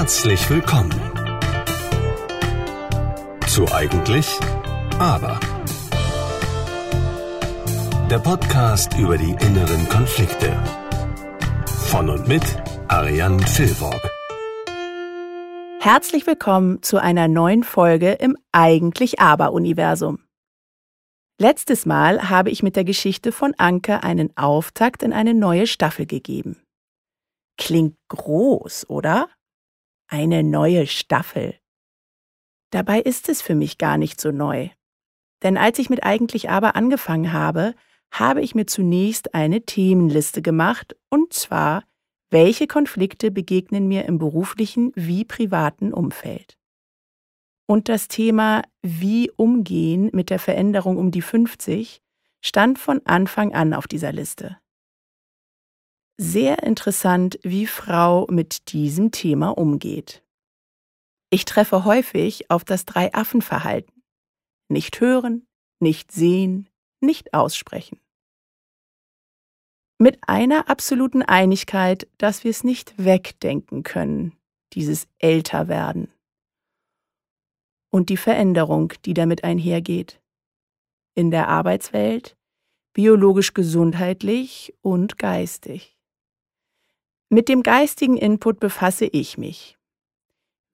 Herzlich willkommen zu Eigentlich, aber. Der Podcast über die inneren Konflikte. Von und mit Ariane Filborg. Herzlich willkommen zu einer neuen Folge im Eigentlich aber Universum. Letztes Mal habe ich mit der Geschichte von Anke einen Auftakt in eine neue Staffel gegeben. Klingt groß, oder? Eine neue Staffel. Dabei ist es für mich gar nicht so neu. Denn als ich mit eigentlich aber angefangen habe, habe ich mir zunächst eine Themenliste gemacht, und zwar, welche Konflikte begegnen mir im beruflichen wie privaten Umfeld. Und das Thema Wie umgehen mit der Veränderung um die 50 stand von Anfang an auf dieser Liste. Sehr interessant, wie Frau mit diesem Thema umgeht. Ich treffe häufig auf das Drei-Affen-Verhalten. Nicht hören, nicht sehen, nicht aussprechen. Mit einer absoluten Einigkeit, dass wir es nicht wegdenken können, dieses Älterwerden. Und die Veränderung, die damit einhergeht. In der Arbeitswelt, biologisch gesundheitlich und geistig. Mit dem geistigen Input befasse ich mich.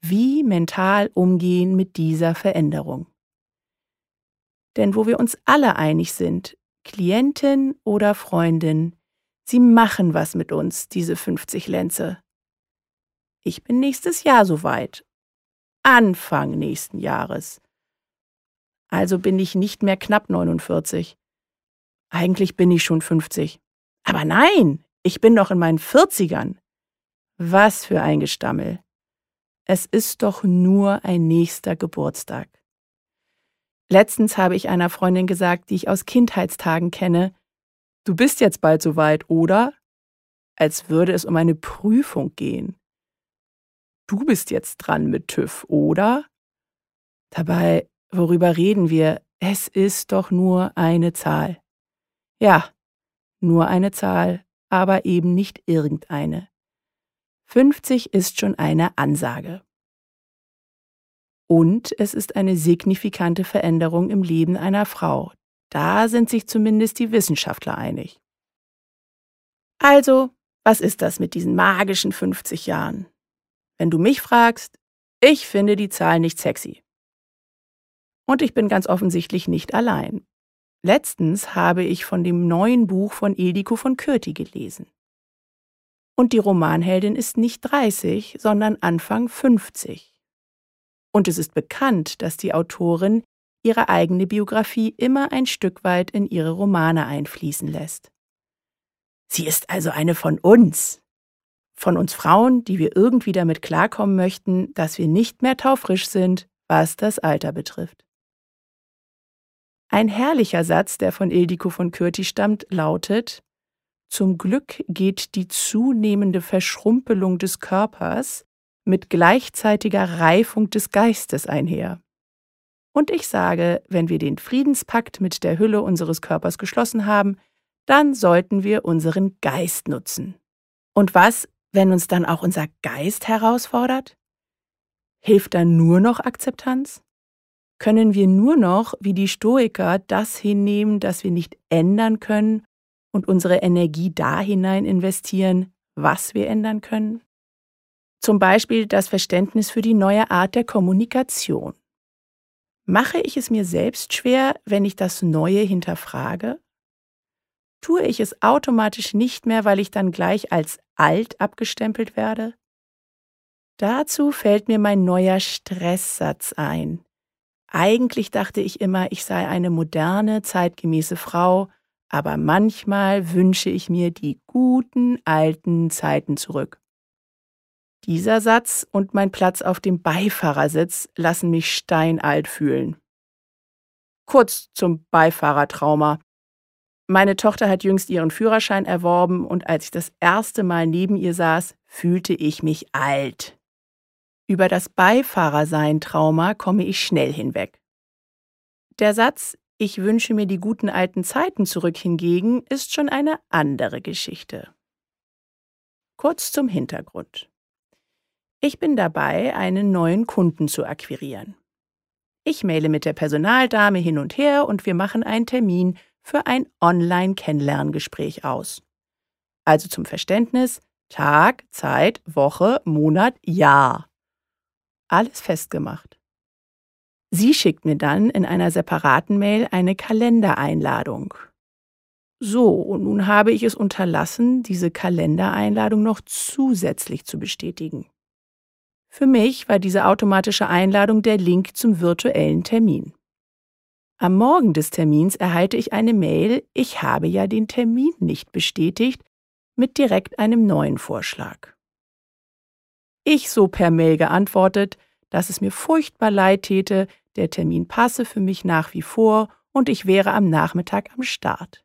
Wie mental umgehen mit dieser Veränderung. Denn wo wir uns alle einig sind, Klientin oder Freundin, sie machen was mit uns, diese 50 Lenze. Ich bin nächstes Jahr soweit. Anfang nächsten Jahres. Also bin ich nicht mehr knapp 49. Eigentlich bin ich schon 50. Aber nein, ich bin doch in meinen 40ern. Was für ein Gestammel. Es ist doch nur ein nächster Geburtstag. Letztens habe ich einer Freundin gesagt, die ich aus Kindheitstagen kenne, du bist jetzt bald soweit, oder? Als würde es um eine Prüfung gehen. Du bist jetzt dran mit TÜV, oder? Dabei, worüber reden wir? Es ist doch nur eine Zahl. Ja, nur eine Zahl, aber eben nicht irgendeine. 50 ist schon eine Ansage. Und es ist eine signifikante Veränderung im Leben einer Frau. Da sind sich zumindest die Wissenschaftler einig. Also, was ist das mit diesen magischen 50 Jahren? Wenn du mich fragst, ich finde die Zahl nicht sexy. Und ich bin ganz offensichtlich nicht allein. Letztens habe ich von dem neuen Buch von Ildiko von Kürti gelesen. Und die Romanheldin ist nicht 30, sondern Anfang 50. Und es ist bekannt, dass die Autorin ihre eigene Biografie immer ein Stück weit in ihre Romane einfließen lässt. Sie ist also eine von uns. Von uns Frauen, die wir irgendwie damit klarkommen möchten, dass wir nicht mehr taufrisch sind, was das Alter betrifft. Ein herrlicher Satz, der von Ildiko von Kürti stammt, lautet Zum Glück geht die zunehmende Verschrumpelung des Körpers mit gleichzeitiger Reifung des Geistes einher. Und ich sage, wenn wir den Friedenspakt mit der Hülle unseres Körpers geschlossen haben, dann sollten wir unseren Geist nutzen. Und was, wenn uns dann auch unser Geist herausfordert? Hilft dann nur noch Akzeptanz? Können wir nur noch, wie die Stoiker, das hinnehmen, das wir nicht ändern können und unsere Energie da hinein investieren, was wir ändern können? Zum Beispiel das Verständnis für die neue Art der Kommunikation. Mache ich es mir selbst schwer, wenn ich das Neue hinterfrage? Tue ich es automatisch nicht mehr, weil ich dann gleich als alt abgestempelt werde? Dazu fällt mir mein neuer Stresssatz ein, eigentlich dachte ich immer, ich sei eine moderne, zeitgemäße Frau, aber manchmal wünsche ich mir die guten alten Zeiten zurück. Dieser Satz und mein Platz auf dem Beifahrersitz lassen mich steinalt fühlen. Kurz zum Beifahrertrauma. Meine Tochter hat jüngst ihren Führerschein erworben und als ich das erste Mal neben ihr saß, fühlte ich mich alt. Über das Beifahrersein-Trauma komme ich schnell hinweg. Der Satz Ich wünsche mir die guten alten Zeiten zurück hingegen ist schon eine andere Geschichte. Kurz zum Hintergrund. Ich bin dabei, einen neuen Kunden zu akquirieren. Ich maile mit der Personaldame hin und her und wir machen einen Termin für ein Online-Kennenlerngespräch aus. Also zum Verständnis Tag, Zeit, Woche, Monat, Jahr. Alles festgemacht. Sie schickt mir dann in einer separaten Mail eine Kalendereinladung. So, und nun habe ich es unterlassen, diese Kalendereinladung noch zusätzlich zu bestätigen. Für mich war diese automatische Einladung der Link zum virtuellen Termin. Am Morgen des Termins erhalte ich eine Mail, ich habe ja den Termin nicht bestätigt, mit direkt einem neuen Vorschlag. Ich so per Mail geantwortet, dass es mir furchtbar leid täte, der Termin passe für mich nach wie vor und ich wäre am Nachmittag am Start.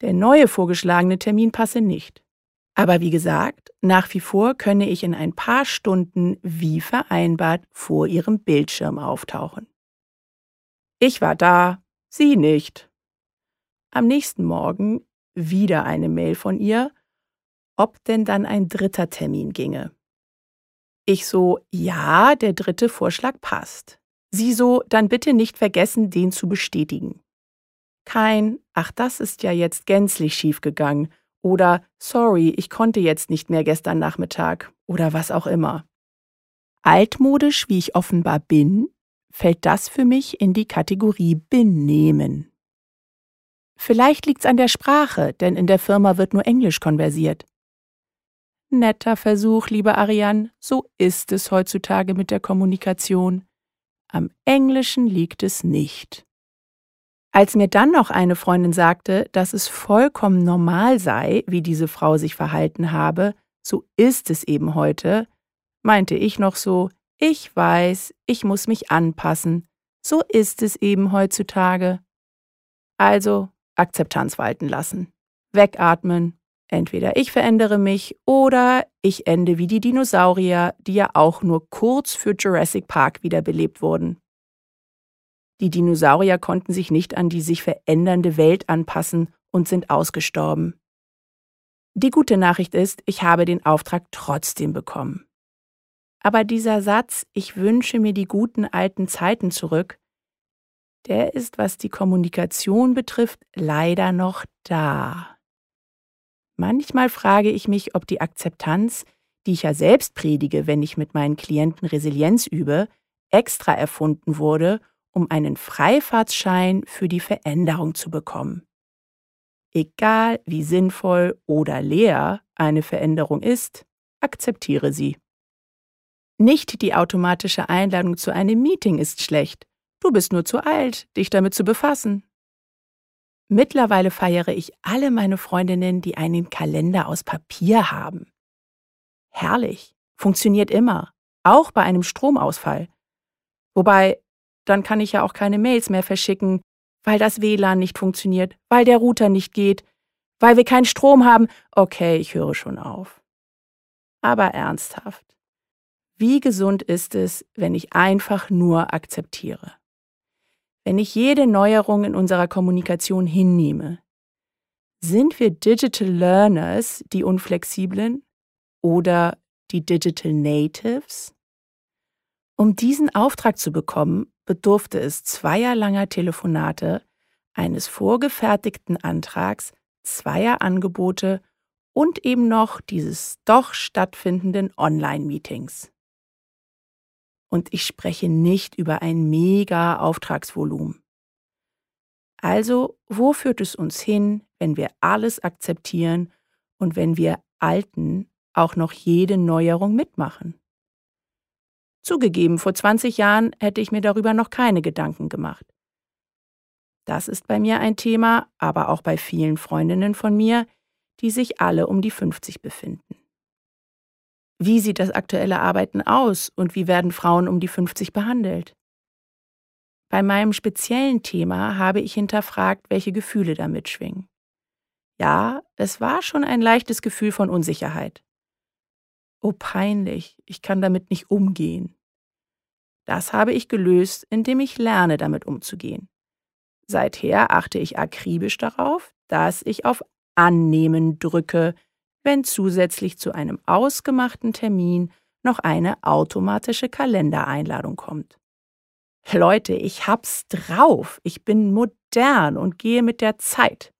Der neue vorgeschlagene Termin passe nicht. Aber wie gesagt, nach wie vor könne ich in ein paar Stunden wie vereinbart vor ihrem Bildschirm auftauchen. Ich war da, sie nicht. Am nächsten Morgen wieder eine Mail von ihr, ob denn dann ein dritter Termin ginge. Ich so, ja, der dritte Vorschlag passt. Sie so, dann bitte nicht vergessen, den zu bestätigen. Kein, ach, das ist ja jetzt gänzlich schiefgegangen oder sorry, ich konnte jetzt nicht mehr gestern Nachmittag oder was auch immer. Altmodisch, wie ich offenbar bin, fällt das für mich in die Kategorie benehmen. Vielleicht liegt's an der Sprache, denn in der Firma wird nur Englisch konversiert. Netter Versuch, liebe Ariane, so ist es heutzutage mit der Kommunikation. Am Englischen liegt es nicht. Als mir dann noch eine Freundin sagte, dass es vollkommen normal sei, wie diese Frau sich verhalten habe, so ist es eben heute, meinte ich noch so, ich weiß, ich muss mich anpassen, so ist es eben heutzutage. Also Akzeptanz walten lassen. Wegatmen. Entweder ich verändere mich oder ich ende wie die Dinosaurier, die ja auch nur kurz für Jurassic Park wiederbelebt wurden. Die Dinosaurier konnten sich nicht an die sich verändernde Welt anpassen und sind ausgestorben. Die gute Nachricht ist, ich habe den Auftrag trotzdem bekommen. Aber dieser Satz, ich wünsche mir die guten alten Zeiten zurück, der ist, was die Kommunikation betrifft, leider noch da. Manchmal frage ich mich, ob die Akzeptanz, die ich ja selbst predige, wenn ich mit meinen Klienten Resilienz übe, extra erfunden wurde, um einen Freifahrtsschein für die Veränderung zu bekommen. Egal wie sinnvoll oder leer eine Veränderung ist, akzeptiere sie. Nicht die automatische Einladung zu einem Meeting ist schlecht, Du bist nur zu alt, dich damit zu befassen. Mittlerweile feiere ich alle meine Freundinnen, die einen Kalender aus Papier haben. Herrlich, funktioniert immer, auch bei einem Stromausfall. Wobei, dann kann ich ja auch keine Mails mehr verschicken, weil das WLAN nicht funktioniert, weil der Router nicht geht, weil wir keinen Strom haben. Okay, ich höre schon auf. Aber ernsthaft, wie gesund ist es, wenn ich einfach nur akzeptiere? Wenn ich jede Neuerung in unserer Kommunikation hinnehme? Sind wir Digital Learners, die Unflexiblen oder die Digital Natives? Um diesen Auftrag zu bekommen, bedurfte es zweier langer Telefonate, eines vorgefertigten Antrags, zweier Angebote und eben noch dieses doch stattfindenden Online-Meetings. Und ich spreche nicht über ein mega Auftragsvolumen. Also, wo führt es uns hin, wenn wir alles akzeptieren und wenn wir Alten auch noch jede Neuerung mitmachen? Zugegeben, vor 20 Jahren hätte ich mir darüber noch keine Gedanken gemacht. Das ist bei mir ein Thema, aber auch bei vielen Freundinnen von mir, die sich alle um die 50 befinden. Wie sieht das aktuelle Arbeiten aus und wie werden Frauen um die 50 behandelt? Bei meinem speziellen Thema habe ich hinterfragt, welche Gefühle da mitschwingen. Ja, es war schon ein leichtes Gefühl von Unsicherheit. Oh peinlich, ich kann damit nicht umgehen. Das habe ich gelöst, indem ich lerne, damit umzugehen. Seither achte ich akribisch darauf, dass ich auf Annehmen drücke, wenn zusätzlich zu einem ausgemachten Termin noch eine automatische Kalendereinladung kommt. Leute, ich hab's drauf. Ich bin modern und gehe mit der Zeit.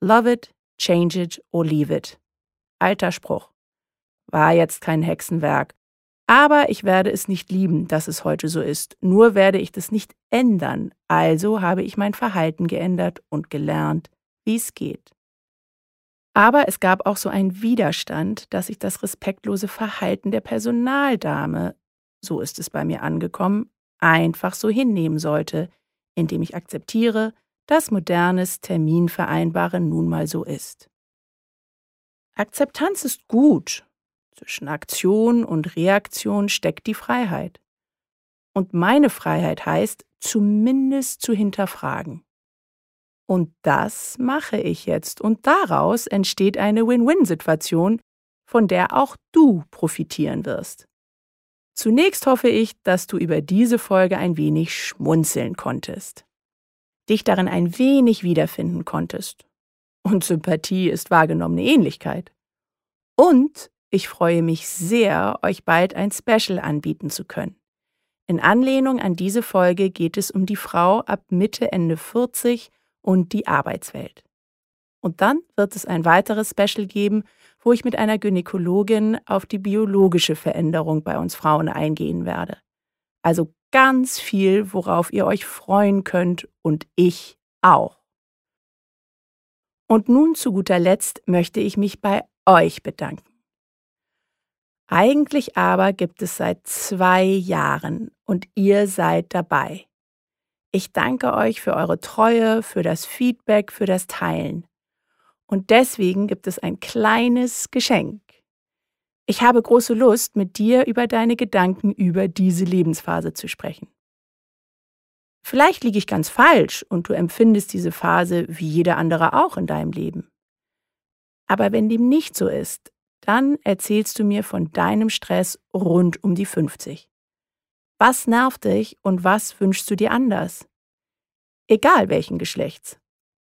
Love it, change it or leave it. Alter Spruch. War jetzt kein Hexenwerk. Aber ich werde es nicht lieben, dass es heute so ist. Nur werde ich das nicht ändern. Also habe ich mein Verhalten geändert und gelernt, wie es geht. Aber es gab auch so einen Widerstand, dass ich das respektlose Verhalten der Personaldame, so ist es bei mir angekommen, einfach so hinnehmen sollte, indem ich akzeptiere, dass modernes Terminvereinbaren nun mal so ist. Akzeptanz ist gut. Zwischen Aktion und Reaktion steckt die Freiheit. Und meine Freiheit heißt, zumindest zu hinterfragen. Und das mache ich jetzt. Und daraus entsteht eine Win-Win-Situation, von der auch du profitieren wirst. Zunächst hoffe ich, dass du über diese Folge ein wenig schmunzeln konntest, dich darin ein wenig wiederfinden konntest. Und Sympathie ist wahrgenommene Ähnlichkeit. Und ich freue mich sehr, euch bald ein Special anbieten zu können. In Anlehnung an diese Folge geht es um die Frau ab Mitte, Ende 40 und die Arbeitswelt. Und dann wird es ein weiteres Special geben, wo ich mit einer Gynäkologin auf die biologische Veränderung bei uns Frauen eingehen werde. Also ganz viel, worauf ihr euch freuen könnt und ich auch. Und nun zu guter Letzt möchte ich mich bei euch bedanken. Eigentlich aber gibt es seit zwei Jahren und ihr seid dabei. Ich danke euch für eure Treue, für das Feedback, für das Teilen. Und deswegen gibt es ein kleines Geschenk. Ich habe große Lust, mit dir über deine Gedanken über diese Lebensphase zu sprechen. Vielleicht liege ich ganz falsch und du empfindest diese Phase wie jeder andere auch in deinem Leben. Aber wenn dem nicht so ist, dann erzählst du mir von deinem Stress rund um die 50. Was nervt dich und was wünschst du dir anders? Egal welchen Geschlechts.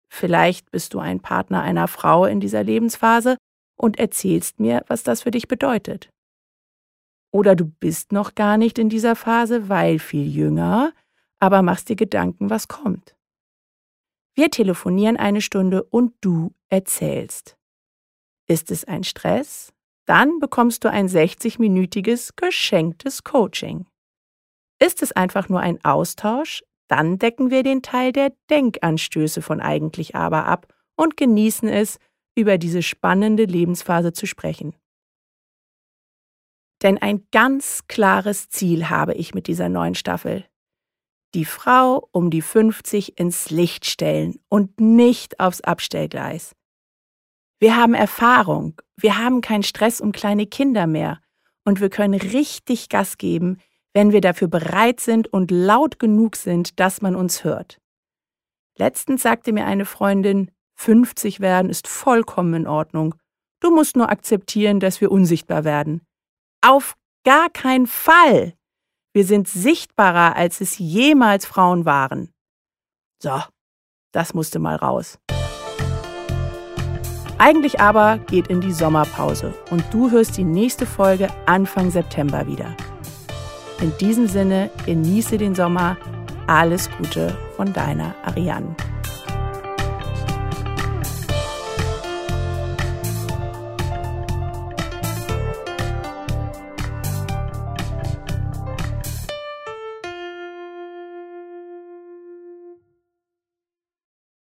Vielleicht bist du ein Partner einer Frau in dieser Lebensphase und erzählst mir, was das für dich bedeutet. Oder du bist noch gar nicht in dieser Phase, weil viel jünger, aber machst dir Gedanken, was kommt. Wir telefonieren eine Stunde und du erzählst. Ist es ein Stress? Dann bekommst du ein 60-minütiges geschenktes Coaching. Ist es einfach nur ein Austausch? Dann decken wir den Teil der Denkanstöße von eigentlich aber ab und genießen es, über diese spannende Lebensphase zu sprechen. Denn ein ganz klares Ziel habe ich mit dieser neuen Staffel. Die Frau um die 50 ins Licht stellen und nicht aufs Abstellgleis. Wir haben Erfahrung, wir haben keinen Stress um kleine Kinder mehr und wir können richtig Gas geben, wenn wir dafür bereit sind und laut genug sind, dass man uns hört. Letztens sagte mir eine Freundin, 50 werden ist vollkommen in Ordnung. Du musst nur akzeptieren, dass wir unsichtbar werden. Auf gar keinen Fall. Wir sind sichtbarer, als es jemals Frauen waren. So, das musste mal raus. Eigentlich aber geht in die Sommerpause und du hörst die nächste Folge Anfang September wieder. In diesem Sinne, genieße den Sommer. Alles Gute von deiner Ariane.